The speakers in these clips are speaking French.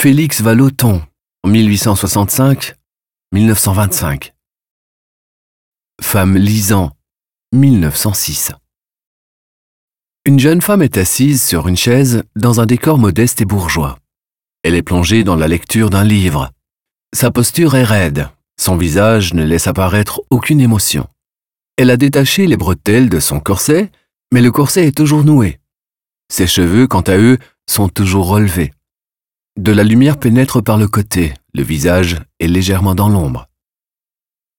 Félix Vallotton, 1865-1925. Femme lisant, 1906. Une jeune femme est assise sur une chaise dans un décor modeste et bourgeois. Elle est plongée dans la lecture d'un livre. Sa posture est raide, son visage ne laisse apparaître aucune émotion. Elle a détaché les bretelles de son corset, mais le corset est toujours noué. Ses cheveux, quant à eux, sont toujours relevés. De la lumière pénètre par le côté, le visage est légèrement dans l'ombre.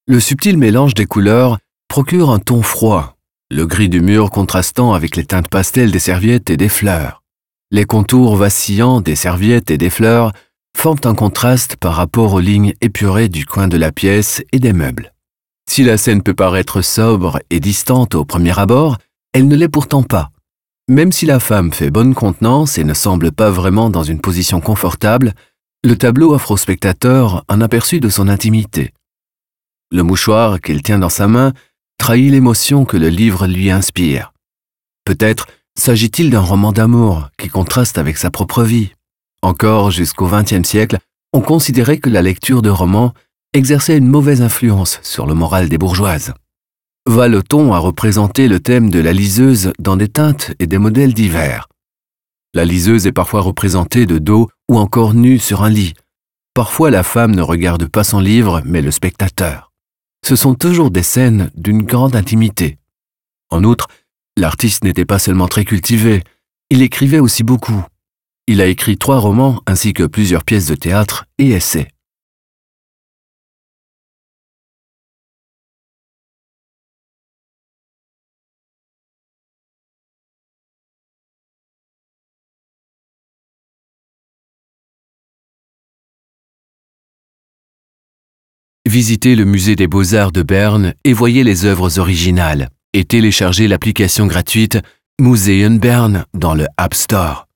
Le subtil mélange des couleurs procure un ton froid, le gris du mur contrastant avec les teintes pastel des serviettes et des fleurs. Les contours vacillants des serviettes et des fleurs forment un contraste par rapport aux lignes épurées du coin de la pièce et des meubles. Si la scène peut paraître sobre et distante au premier abord, elle ne l'est pourtant pas. Même si la femme fait bonne contenance et ne semble pas vraiment dans une position confortable, le tableau offre au spectateur un aperçu de son intimité. Le mouchoir qu'elle tient dans sa main trahit l'émotion que le livre lui inspire. Peut-être s'agit-il d'un roman d'amour qui contraste avec sa propre vie. Encore jusqu'au XXe siècle, on considérait que la lecture de romans exerçait une mauvaise influence sur le moral des bourgeoises. Valeton a représenté le thème de la liseuse dans des teintes et des modèles divers. La liseuse est parfois représentée de dos ou encore nue sur un lit. Parfois la femme ne regarde pas son livre mais le spectateur. Ce sont toujours des scènes d'une grande intimité. En outre, l'artiste n'était pas seulement très cultivé, il écrivait aussi beaucoup. Il a écrit trois romans ainsi que plusieurs pièces de théâtre et essais. Visitez le musée des beaux-arts de Berne et voyez les œuvres originales et téléchargez l'application gratuite Museum Bern dans le App Store.